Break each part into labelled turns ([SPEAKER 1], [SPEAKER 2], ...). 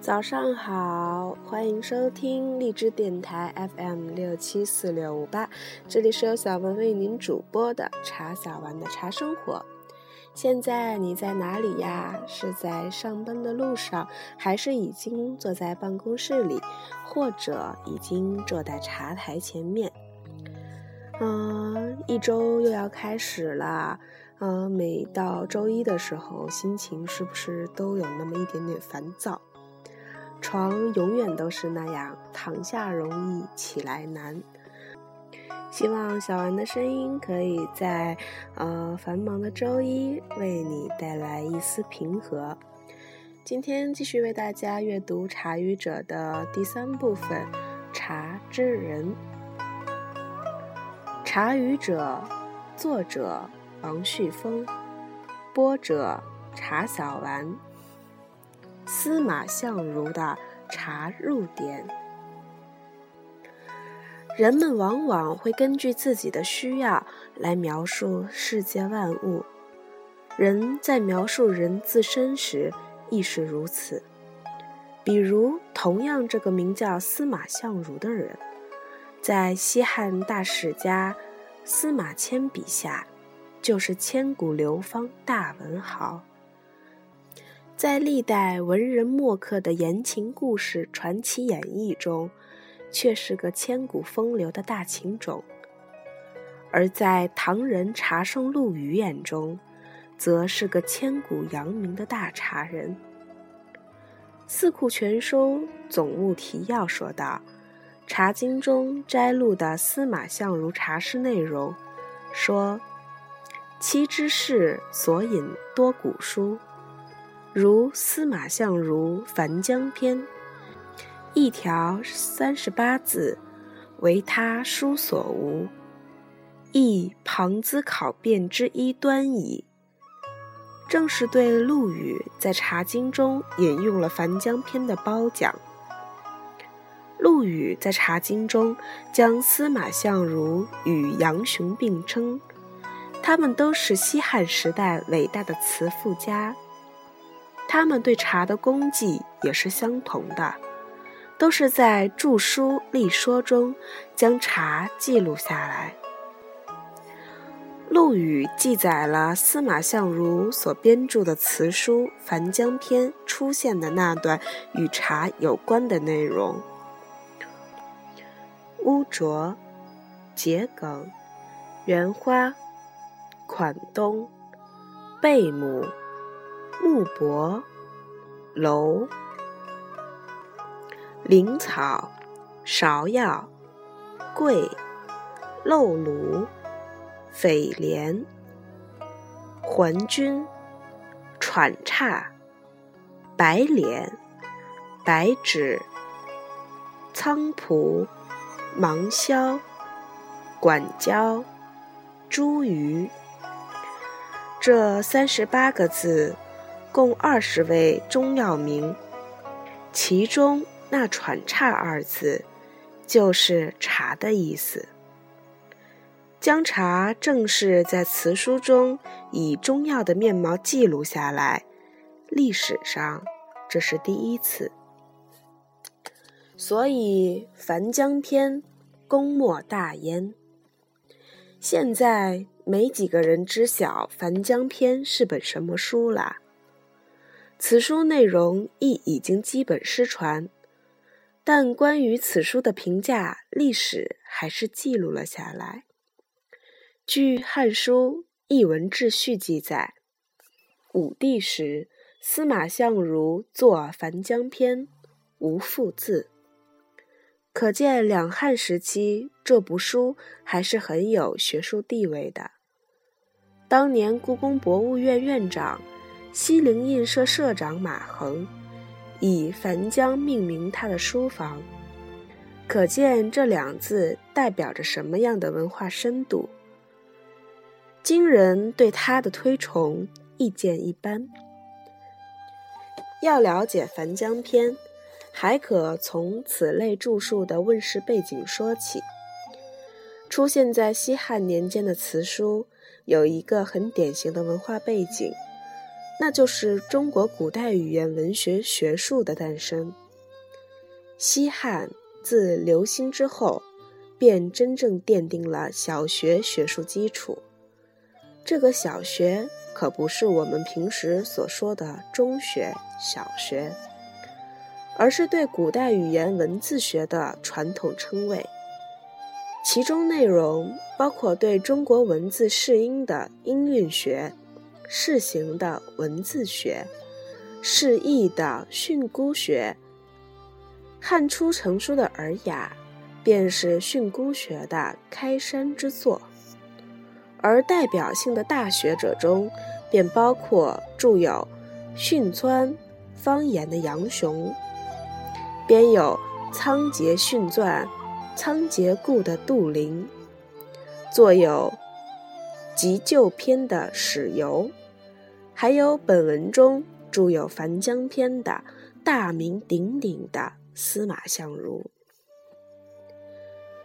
[SPEAKER 1] 早上好，欢迎收听荔枝电台 FM 六七四六五八，这里是由小文为您主播的茶小丸的茶生活。现在你在哪里呀？是在上班的路上，还是已经坐在办公室里，或者已经坐在茶台前面？嗯，一周又要开始了。嗯，每到周一的时候，心情是不是都有那么一点点烦躁？床永远都是那样，躺下容易，起来难。希望小丸的声音可以在呃繁忙的周一为你带来一丝平和。今天继续为大家阅读《茶语者》的第三部分《茶之人》。《茶语者》，作者王旭峰，播者茶小丸。司马相如的茶入点。人们往往会根据自己的需要来描述世界万物，人在描述人自身时亦是如此。比如，同样这个名叫司马相如的人，在西汉大史家司马迁笔下，就是千古流芳大文豪。在历代文人墨客的言情故事传奇演绎中，却是个千古风流的大情种；而在唐人茶圣陆羽眼中，则是个千古扬名的大茶人。《四库全书总务提要》说道：“《茶经》中摘录的司马相如茶诗内容，说七之事所引多古书。”如司马相如《樊江篇》，一条三十八字，为他书所无，亦旁兹考辨之一端矣。正是对陆羽在《茶经》中引用了《樊江篇》的褒奖。陆羽在《茶经》中将司马相如与杨雄并称，他们都是西汉时代伟大的词赋家。他们对茶的功绩也是相同的，都是在著书立说中将茶记录下来。陆羽记载了司马相如所编著的词书《樊江篇》出现的那段与茶有关的内容：乌啄、桔梗、圆花、款冬、贝母。木柏、楼、灵草、芍药、桂、漏芦、蜚莲、还菌、喘岔、白脸、白芷、菖蒲、芒硝、管椒、茱萸，这三十八个字。共二十味中药名，其中那“喘岔”二字，就是茶的意思。将茶正式在词书中以中药的面貌记录下来，历史上这是第一次。所以《樊江篇》功莫大焉。现在没几个人知晓《樊江篇》是本什么书了。此书内容亦已经基本失传，但关于此书的评价，历史还是记录了下来。据《汉书·艺文志序》记载，武帝时，司马相如作《樊江篇》，无复字，可见两汉时期这部书还是很有学术地位的。当年故宫博物院院长。西泠印社社长马衡以樊江命名他的书房，可见这两字代表着什么样的文化深度。今人对他的推崇意见一般。要了解《樊江篇》，还可从此类著述的问世背景说起。出现在西汉年间的词书，有一个很典型的文化背景，那就是中国古代语言文学学术的诞生。西汉自刘歆之后，便真正奠定了小学学术基础。这个小学可不是我们平时所说的中学、小学，而是对古代语言文字学的传统称谓。其中内容包括对中国文字释音的音韵学、释形的文字学、释义的训诂学。汉初成书的《尔雅》，便是训诂学的开山之作。而代表性的大学者中，便包括著有《训纂》方言的杨雄，编有《仓颉训纂》《仓颉故》的杜陵，作有《急救篇》的史游，还有本文中著有《樊江篇》的大名鼎鼎的司马相如。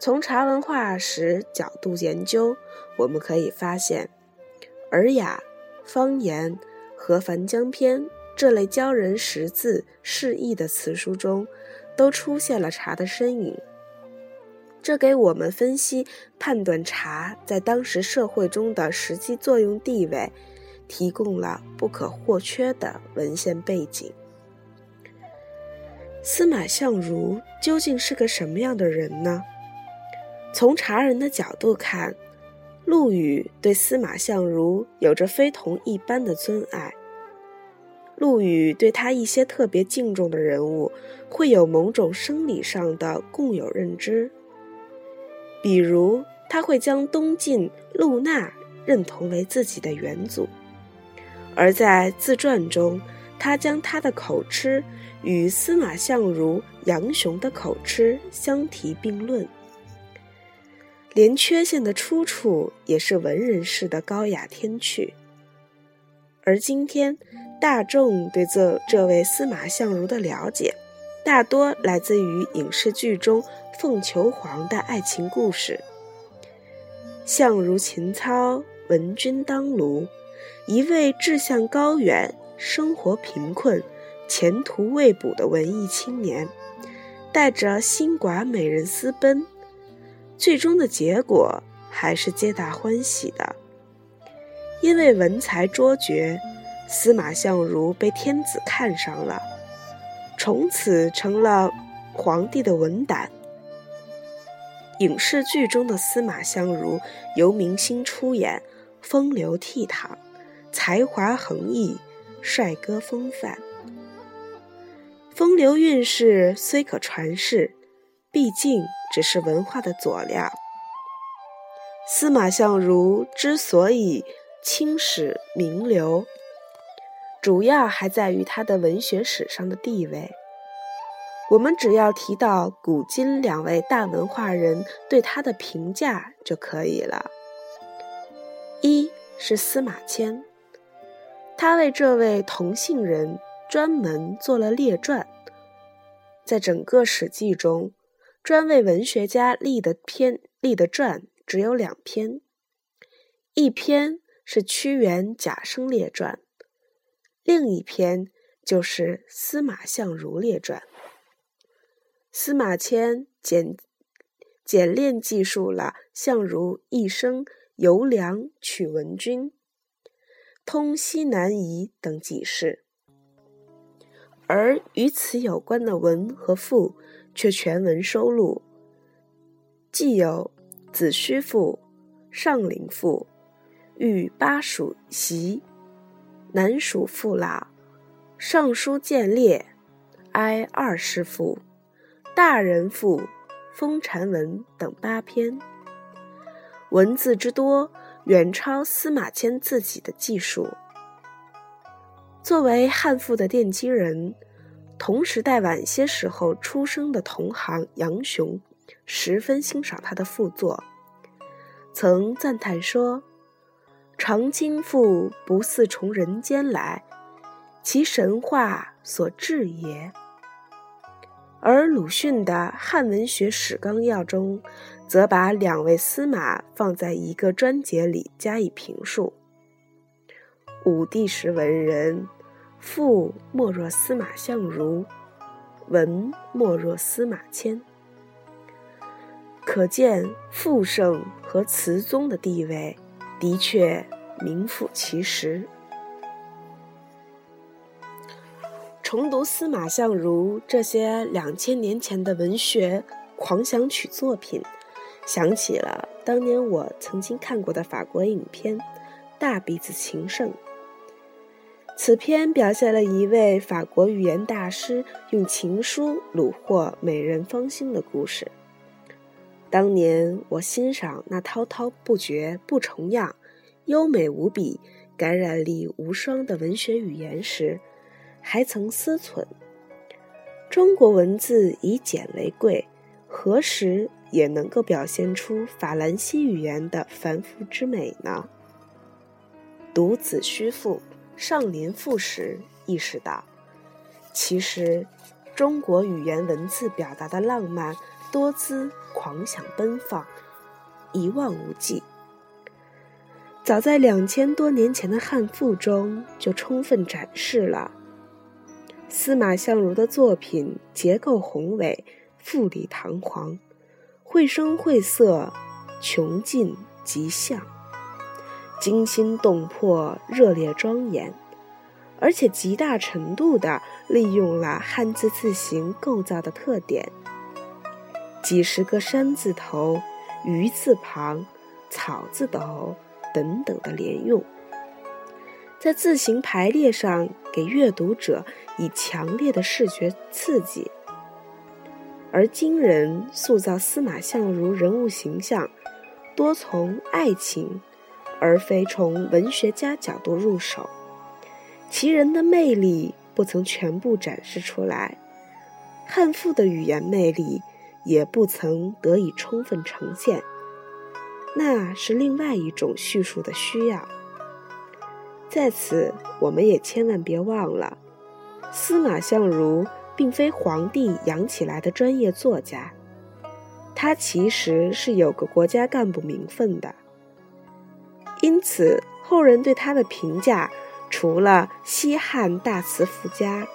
[SPEAKER 1] 从茶文化史角度研究，我们可以发现，《尔雅》《方言》和《樊江篇》这类教人识字释义的词书中，都出现了茶的身影。这给我们分析判断茶在当时社会中的实际作用地位，提供了不可或缺的文献背景。司马相如究竟是个什么样的人呢？从茶人的角度看，陆羽对司马相如有着非同一般的尊爱。陆羽对他一些特别敬重的人物，会有某种生理上的共有认知。比如，他会将东晋陆纳认同为自己的元祖，而在自传中，他将他的口吃与司马相如、杨雄的口吃相提并论。连缺陷的出处也是文人式的高雅天趣，而今天大众对这这位司马相如的了解，大多来自于影视剧中凤求凰的爱情故事。相如情操，闻君当庐，一位志向高远、生活贫困、前途未卜的文艺青年，带着新寡美人私奔。最终的结果还是皆大欢喜的，因为文才卓绝，司马相如被天子看上了，从此成了皇帝的文胆。影视剧中的司马相如由明星出演，风流倜傥，才华横溢，帅哥风范，风流韵事虽可传世。毕竟只是文化的佐料。司马相如之所以青史名流，主要还在于他的文学史上的地位。我们只要提到古今两位大文化人对他的评价就可以了。一是司马迁，他为这位同姓人专门做了列传，在整个《史记》中。专为文学家立的篇立的传只有两篇，一篇是屈原《贾生列传》，另一篇就是司马相如列传。司马迁简简练记述了相如一生游梁取文君、通西南夷等几事，而与此有关的文和赋。却全文收录，既有《子虚赋》《上林赋》《御巴蜀檄》《南蜀父老》《尚书建列》《哀二世父》《大人赋》《封禅文》等八篇，文字之多远超司马迁自己的技术。作为汉赋的奠基人。同时代晚些时候出生的同行杨雄，十分欣赏他的赋作，曾赞叹说：“长经复不似从人间来，其神话所致也。”而鲁迅的《汉文学史纲要》中，则把两位司马放在一个专节里加以评述：武帝时文人，父莫若司马相如，文莫若司马迁。可见傅盛和词宗的地位的确名副其实。重读司马相如这些两千年前的文学狂想曲作品，想起了当年我曾经看过的法国影片《大鼻子情圣》。此片表现了一位法国语言大师用情书虏获美人芳心的故事。当年我欣赏那滔滔不绝、不重样、优美无比、感染力无双的文学语言时，还曾思忖：中国文字以简为贵，何时也能够表现出法兰西语言的繁复之美呢？读《子虚赋》《上林赋》时，意识到，其实中国语言文字表达的浪漫多姿、狂想奔放，一望无际。早在两千多年前的《汉赋》中，就充分展示了。司马相如的作品结构宏伟、富丽堂皇，绘声绘色，穷尽极象，惊心动魄、热烈庄严，而且极大程度地利用了汉字字形构造的特点，几十个山字头、鱼字旁、草字头等等的连用。在字形排列上给阅读者以强烈的视觉刺激，而今人塑造司马相如人物形象，多从爱情，而非从文学家角度入手，其人的魅力不曾全部展示出来，汉赋的语言魅力也不曾得以充分呈现，那是另外一种叙述的需要。在此，我们也千万别忘了，司马相如并非皇帝养起来的专业作家，他其实是有个国家干部名分的。因此，后人对他的评价，除了西汉大词赋家、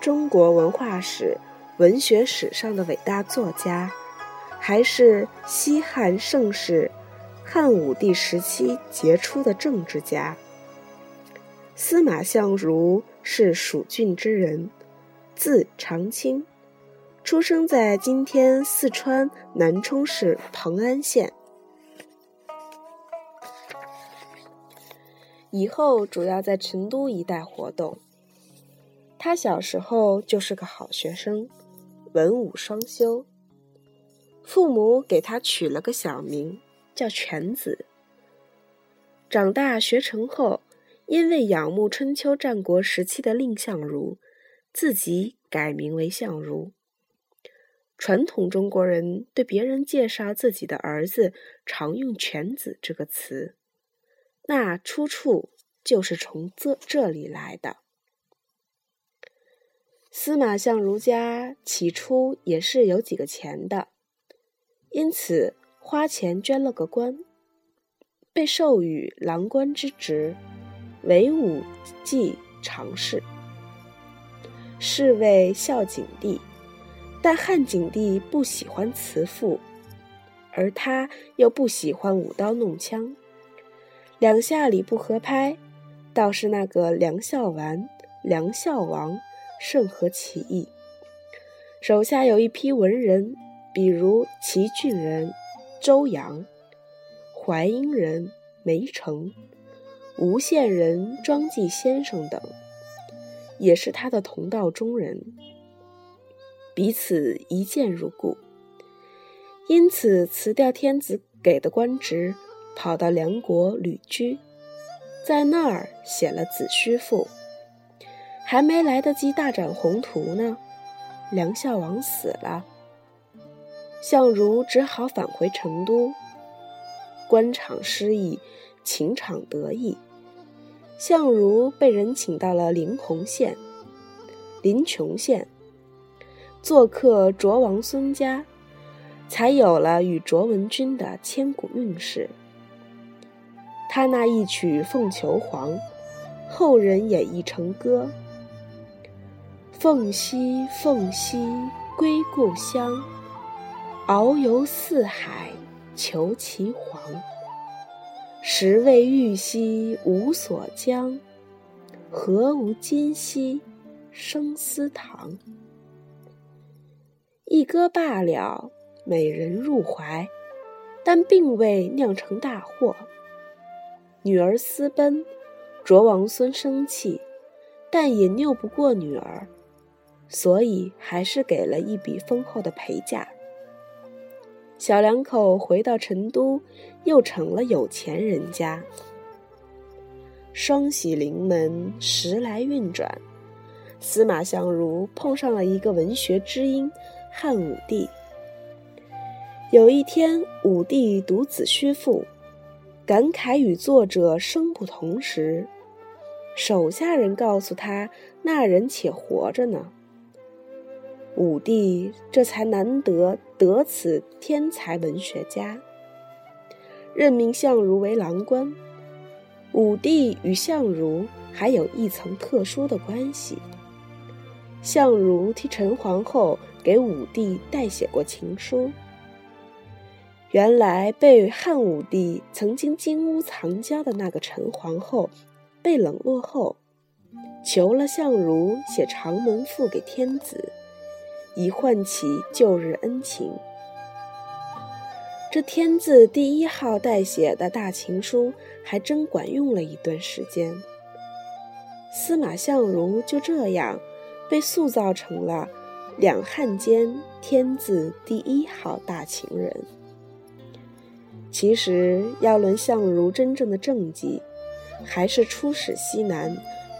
[SPEAKER 1] 中国文化史、文学史上的伟大作家，还是西汉盛世、汉武帝时期杰出的政治家。司马相如是蜀郡之人，字长卿，出生在今天四川南充市蓬安县。以后主要在成都一带活动。他小时候就是个好学生，文武双修。父母给他取了个小名叫犬子。长大学成后。因为仰慕春秋战国时期的蔺相如，自己改名为相如。传统中国人对别人介绍自己的儿子常用“犬子”这个词，那出处就是从这这里来的。司马相如家起初也是有几个钱的，因此花钱捐了个官，被授予郎官之职。为武季常侍，侍卫孝景帝，但汉景帝不喜欢慈父，而他又不喜欢舞刀弄枪，两下里不合拍，倒是那个梁孝完、梁孝王甚合其意。手下有一批文人，比如齐郡人周扬、淮阴人梅城。吴县人庄季先生等，也是他的同道中人，彼此一见如故，因此辞掉天子给的官职，跑到梁国旅居，在那儿写了《子虚赋》，还没来得及大展宏图呢，梁孝王死了，相如只好返回成都，官场失意。情场得意，相如被人请到了临洪县、临邛县，做客卓王孙家，才有了与卓文君的千古韵事。他那一曲《凤求凰》，后人演绎成歌：“凤兮凤兮归故乡，遨游四海求其凰。时为玉兮无所将，何无今兮生思堂。”一歌罢了，美人入怀，但并未酿成大祸。女儿私奔，卓王孙生气，但也拗不过女儿，所以还是给了一笔丰厚的陪嫁。小两口回到成都，又成了有钱人家。双喜临门，时来运转，司马相如碰上了一个文学知音。汉武帝有一天，武帝独子虚赋，感慨与作者生不同时，手下人告诉他，那人且活着呢。武帝这才难得得此天才文学家，任命相如为郎官。武帝与相如还有一层特殊的关系，相如替陈皇后。给武帝代写过情书。原来被汉武帝曾经金屋藏娇的那个陈皇后，被冷落后，求了相如写长门赋给天子，以唤起旧日恩情。这天字第一号代写的大情书，还真管用了一段时间。司马相如就这样被塑造成了。两汉间天字第一号大情人。其实要论相如真正的政绩，还是出使西南，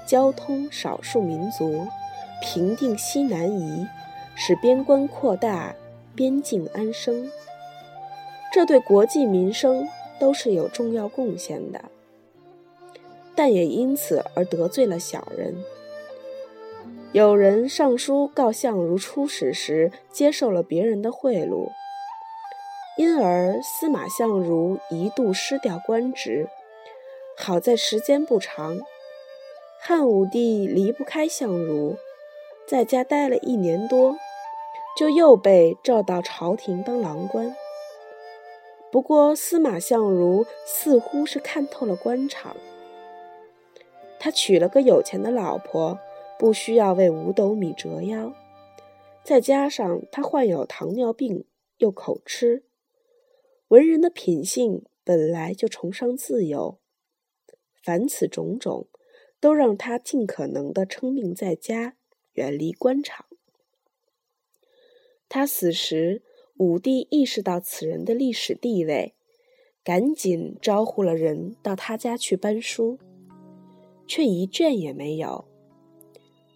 [SPEAKER 1] 交通少数民族，平定西南夷，使边关扩大，边境安生。这对国计民生都是有重要贡献的，但也因此而得罪了小人。有人上书告相如出使时接受了别人的贿赂，因而司马相如一度失掉官职。好在时间不长，汉武帝离不开相如，在家待了一年多，就又被召到朝廷当郎官。不过司马相如似乎是看透了官场，他娶了个有钱的老婆。不需要为五斗米折腰，再加上他患有糖尿病又口吃，文人的品性本来就崇尚自由，凡此种种，都让他尽可能的称病在家，远离官场。他死时，武帝意识到此人的历史地位，赶紧招呼了人到他家去搬书，却一卷也没有。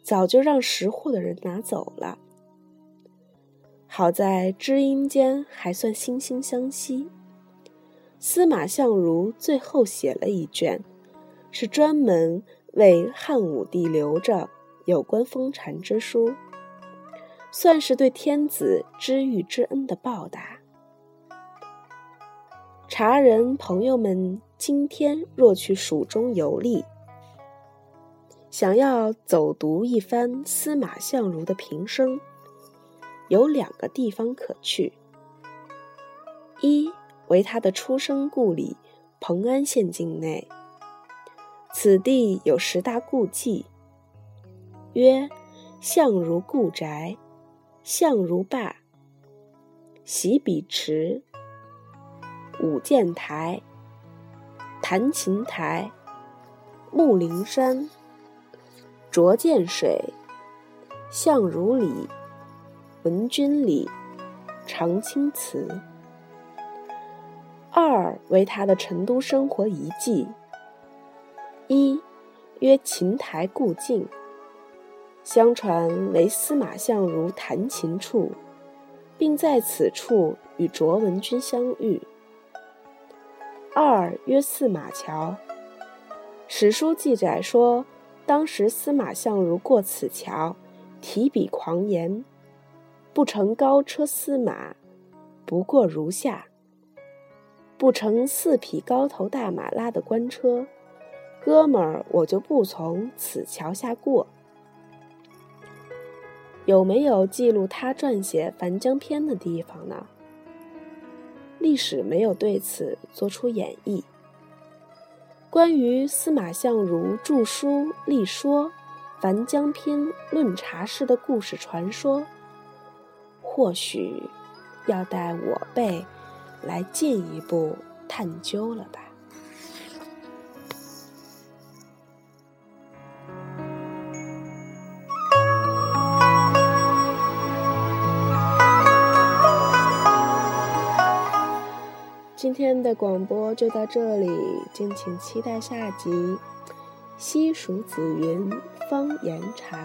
[SPEAKER 1] 早就让识货的人拿走了。好在知音间还算惺惺相惜，司马相如最后写了一卷，是专门为汉武帝留着有关封禅之书，算是对天子知遇之恩的报答。茶人朋友们，今天若去蜀中游历。想要走读一番司马相如的平生，有两个地方可去。一为他的出生故里蓬安县境内，此地有十大故迹，曰相如故宅、相如坝、洗笔池、舞剑台、弹琴台、木灵山。浊涧水、相如里、文君里、长青祠。二为他的成都生活遗迹。一曰琴台故境，相传为司马相如弹琴处，并在此处与卓文君相遇。二曰驷马桥，史书记载说。当时司马相如过此桥，提笔狂言：“不乘高车司马，不过如下。不乘四匹高头大马拉的官车，哥们儿，我就不从此桥下过。有没有记录他撰写《樊江篇》的地方呢？历史没有对此作出演绎。关于司马相如著书立说《樊江篇》论茶事的故事传说，或许要待我辈来进一步探究了吧。今天的广播就到这里，敬请期待下集。西蜀子云方言茶。